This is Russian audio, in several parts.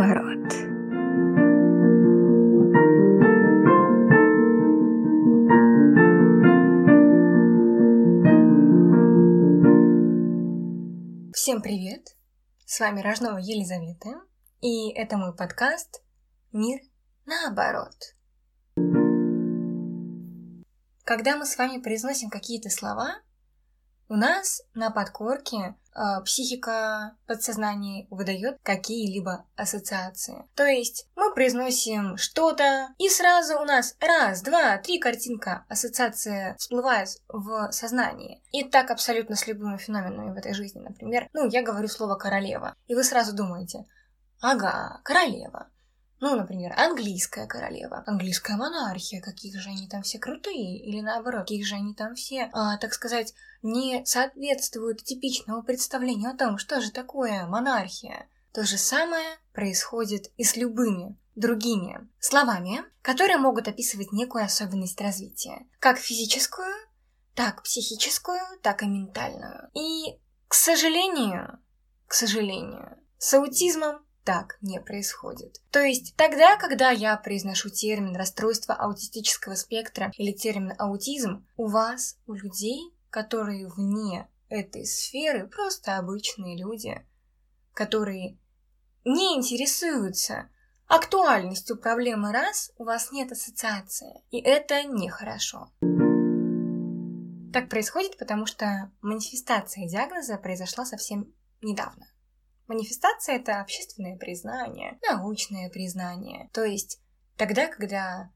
наоборот. Всем привет! С вами Рожнова Елизавета, и это мой подкаст «Мир наоборот». Когда мы с вами произносим какие-то слова, у нас на подкорке психика подсознания выдает какие-либо ассоциации. То есть мы произносим что-то, и сразу у нас раз, два, три картинка ассоциация всплывает в сознании. И так абсолютно с любыми феноменами в этой жизни. Например, ну, я говорю слово королева, и вы сразу думаете, ага, королева. Ну, например, английская королева, английская монархия, какие же они там все крутые, или наоборот, какие же они там все, а, так сказать, не соответствуют типичному представлению о том, что же такое монархия. То же самое происходит и с любыми другими словами, которые могут описывать некую особенность развития, как физическую, так психическую, так и ментальную. И, к сожалению, к сожалению, с аутизмом так не происходит. То есть тогда, когда я произношу термин расстройство аутистического спектра или термин аутизм, у вас, у людей, которые вне этой сферы, просто обычные люди, которые не интересуются актуальностью проблемы раз, у вас нет ассоциации. И это нехорошо. Так происходит, потому что манифестация диагноза произошла совсем недавно. Манифестация — это общественное признание, научное признание. То есть тогда, когда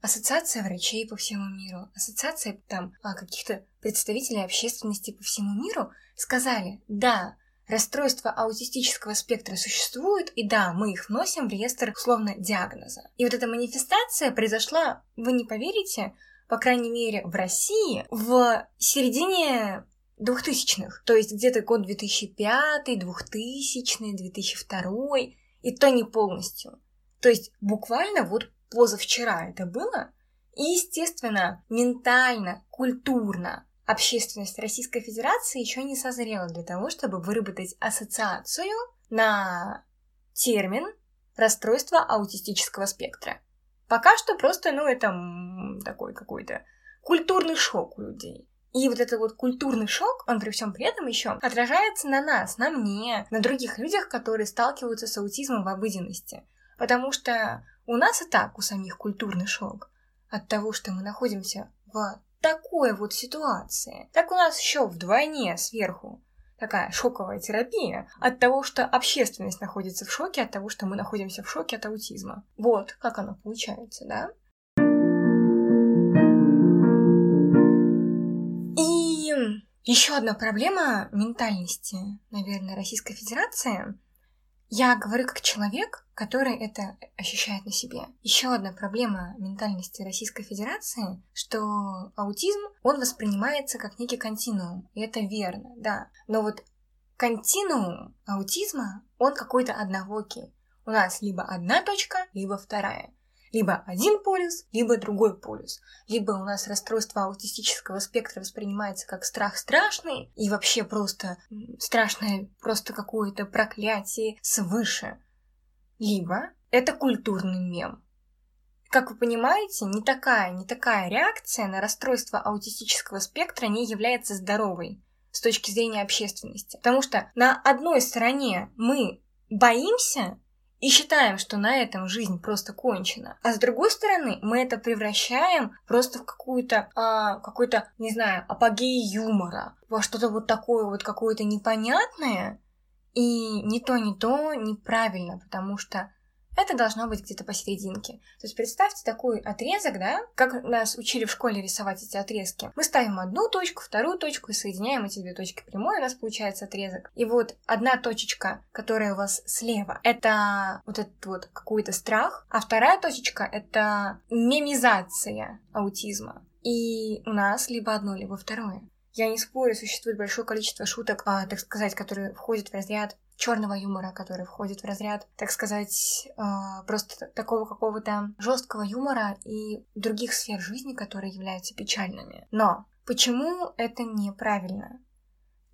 ассоциация врачей по всему миру, ассоциация там а, каких-то представителей общественности по всему миру сказали, да, расстройства аутистического спектра существуют, и да, мы их вносим в реестр условно диагноза. И вот эта манифестация произошла, вы не поверите, по крайней мере, в России в середине двухтысячных, то есть где-то год 2005, 2000, 2002, и то не полностью. То есть буквально вот позавчера это было, и, естественно, ментально, культурно общественность Российской Федерации еще не созрела для того, чтобы выработать ассоциацию на термин расстройство аутистического спектра. Пока что просто, ну, это такой какой-то культурный шок у людей. И вот этот вот культурный шок, он при всем при этом еще отражается на нас, на мне, на других людях, которые сталкиваются с аутизмом в обыденности. Потому что у нас и так у самих культурный шок от того, что мы находимся в такой вот ситуации. Так у нас еще вдвойне сверху такая шоковая терапия от того, что общественность находится в шоке, от того, что мы находимся в шоке от аутизма. Вот как оно получается, да? Еще одна проблема ментальности, наверное, Российской Федерации. Я говорю как человек, который это ощущает на себе. Еще одна проблема ментальности Российской Федерации, что аутизм, он воспринимается как некий континуум. И это верно, да. Но вот континуум аутизма, он какой-то однобокий. У нас либо одна точка, либо вторая либо один полюс, либо другой полюс. Либо у нас расстройство аутистического спектра воспринимается как страх страшный и вообще просто страшное просто какое-то проклятие свыше. Либо это культурный мем. Как вы понимаете, не такая, не такая реакция на расстройство аутистического спектра не является здоровой с точки зрения общественности. Потому что на одной стороне мы боимся и считаем, что на этом жизнь просто кончена. А с другой стороны, мы это превращаем просто в какую-то, а, какой-то, не знаю, апогей юмора, во что-то вот такое вот какое-то непонятное, и ни то, ни то неправильно, потому что это должно быть где-то посерединке. То есть представьте такой отрезок, да, как нас учили в школе рисовать эти отрезки. Мы ставим одну точку, вторую точку и соединяем эти две точки прямой, у нас получается отрезок. И вот одна точечка, которая у вас слева, это вот этот вот какой-то страх, а вторая точечка — это мемизация аутизма. И у нас либо одно, либо второе. Я не спорю, существует большое количество шуток, а, так сказать, которые входят в разряд черного юмора, который входит в разряд, так сказать, э, просто такого какого-то жесткого юмора и других сфер жизни, которые являются печальными. Но почему это неправильно?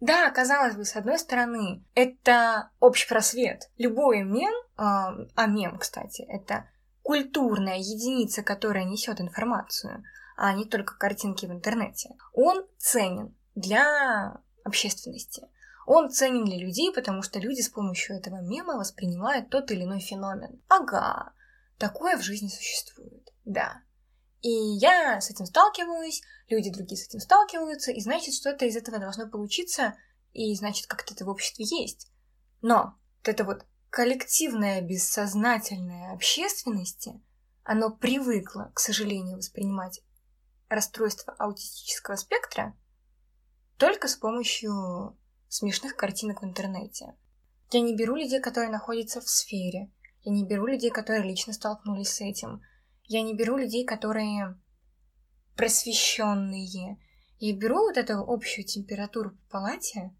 Да, казалось бы, с одной стороны, это общий просвет. Любой мем, э, а мем, кстати, это культурная единица, которая несет информацию, а не только картинки в интернете, он ценен для общественности. Он ценен для людей, потому что люди с помощью этого мема воспринимают тот или иной феномен. Ага, такое в жизни существует, да. И я с этим сталкиваюсь, люди другие с этим сталкиваются, и значит, что-то из этого должно получиться, и значит, как-то это в обществе есть. Но вот это вот коллективное бессознательное общественности, оно привыкло, к сожалению, воспринимать расстройство аутистического спектра только с помощью смешных картинок в интернете. Я не беру людей, которые находятся в сфере. Я не беру людей, которые лично столкнулись с этим. Я не беру людей, которые просвещенные. Я беру вот эту общую температуру по палате.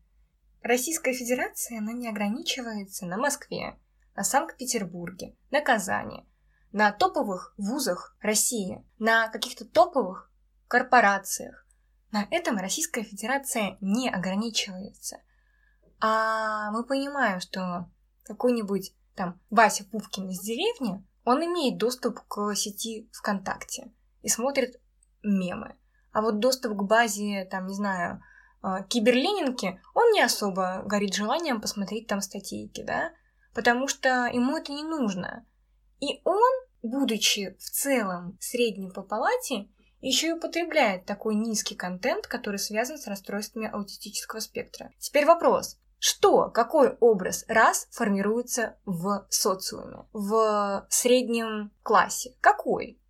Российская Федерация, она не ограничивается на Москве, на Санкт-Петербурге, на Казани, на топовых вузах России, на каких-то топовых корпорациях, на этом Российская Федерация не ограничивается. А мы понимаем, что какой-нибудь там Вася Пупкин из деревни, он имеет доступ к сети ВКонтакте и смотрит мемы. А вот доступ к базе, там, не знаю, а, киберленинки, он не особо горит желанием посмотреть там статейки, да, потому что ему это не нужно. И он, будучи в целом средним по палате, еще и употребляет такой низкий контент, который связан с расстройствами аутистического спектра. Теперь вопрос. Что, какой образ раз формируется в социуме, в среднем классе? Какой?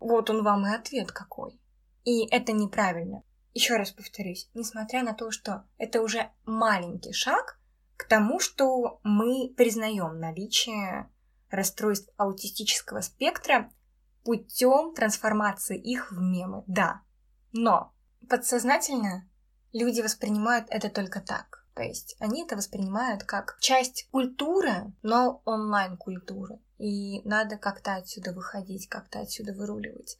Вот он вам и ответ какой. И это неправильно. Еще раз повторюсь, несмотря на то, что это уже маленький шаг к тому, что мы признаем наличие расстройств аутистического спектра путем трансформации их в мемы, да. Но подсознательно люди воспринимают это только так. То есть они это воспринимают как часть культуры, но онлайн-культуры. И надо как-то отсюда выходить, как-то отсюда выруливать.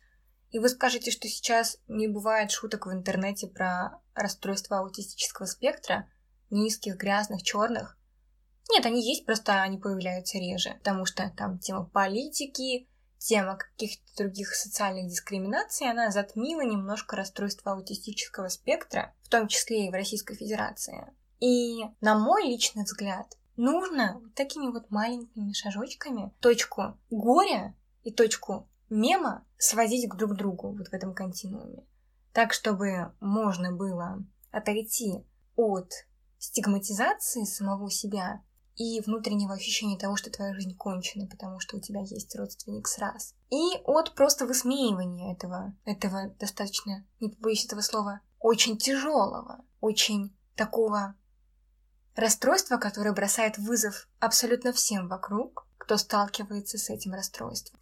И вы скажете, что сейчас не бывает шуток в интернете про расстройство аутистического спектра, низких, грязных, черных. Нет, они есть, просто они появляются реже, потому что там тема политики, тема каких-то других социальных дискриминаций, она затмила немножко расстройство аутистического спектра, в том числе и в Российской Федерации. И, на мой личный взгляд, нужно такими вот маленькими шажочками точку горя и точку мема сводить к друг другу вот в этом континууме. Так, чтобы можно было отойти от стигматизации самого себя и внутреннего ощущения того, что твоя жизнь кончена, потому что у тебя есть родственник с раз. И от просто высмеивания этого, этого достаточно, не побоюсь этого слова, очень тяжелого, очень такого расстройства, которое бросает вызов абсолютно всем вокруг, кто сталкивается с этим расстройством.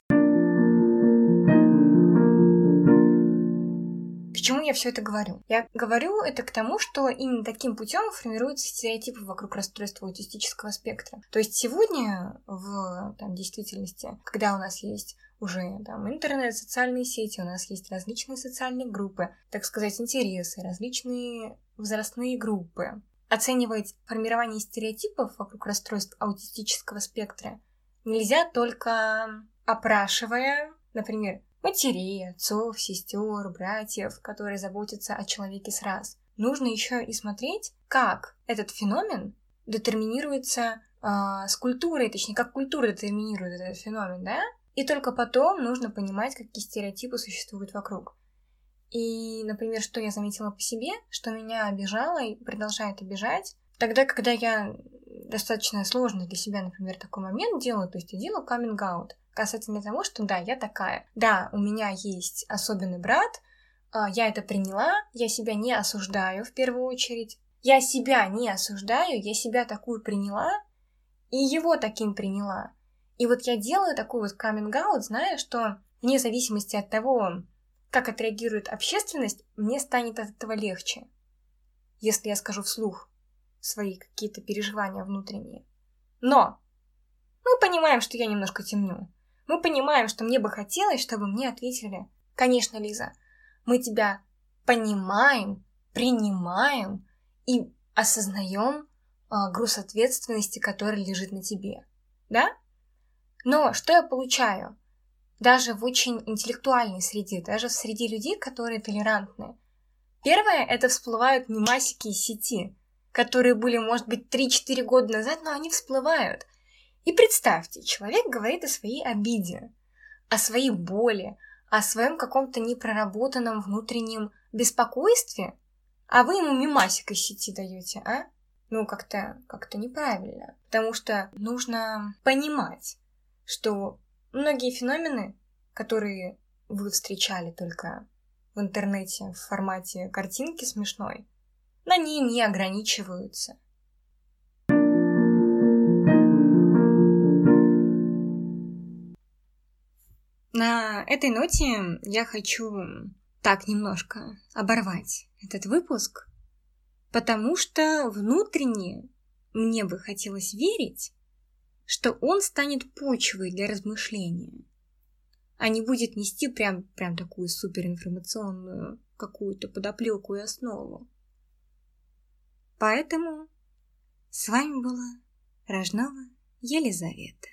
Почему я все это говорю? Я говорю это к тому, что именно таким путем формируются стереотипы вокруг расстройства аутистического спектра. То есть сегодня в там, действительности, когда у нас есть уже там интернет, социальные сети, у нас есть различные социальные группы, так сказать, интересы, различные возрастные группы. Оценивать формирование стереотипов вокруг расстройств аутистического спектра нельзя только опрашивая, например, матерей, отцов, сестер, братьев, которые заботятся о человеке с раз. Нужно еще и смотреть, как этот феномен детерминируется э, с культурой, точнее, как культура детерминирует этот феномен, да? И только потом нужно понимать, какие стереотипы существуют вокруг. И, например, что я заметила по себе, что меня обижало и продолжает обижать, тогда, когда я достаточно сложный для себя, например, такой момент делаю, то есть я делаю каминг-аут касательно того, что да, я такая. Да, у меня есть особенный брат, а, я это приняла, я себя не осуждаю в первую очередь. Я себя не осуждаю, я себя такую приняла, и его таким приняла. И вот я делаю такой вот каминг-аут, зная, что вне зависимости от того, как отреагирует общественность, мне станет от этого легче, если я скажу вслух свои какие-то переживания внутренние. Но мы понимаем, что я немножко темню. Мы понимаем, что мне бы хотелось, чтобы мне ответили, конечно, Лиза, мы тебя понимаем, принимаем и осознаем а, груз ответственности, который лежит на тебе. Да? Но что я получаю? Даже в очень интеллектуальной среде, даже в среде людей, которые толерантны. Первое, это всплывают мемасики из сети, которые были, может быть, 3-4 года назад, но они всплывают. И представьте, человек говорит о своей обиде, о своей боли, о своем каком-то непроработанном внутреннем беспокойстве, а вы ему мимасик из сети даете, а? Ну, как-то как неправильно. Потому что нужно понимать, что многие феномены, которые вы встречали только в интернете в формате картинки смешной, на ней не ограничиваются. На этой ноте я хочу так немножко оборвать этот выпуск, потому что внутренне мне бы хотелось верить, что он станет почвой для размышления, а не будет нести прям, прям такую суперинформационную какую-то подоплеку и основу. Поэтому с вами была Рожнова Елизавета.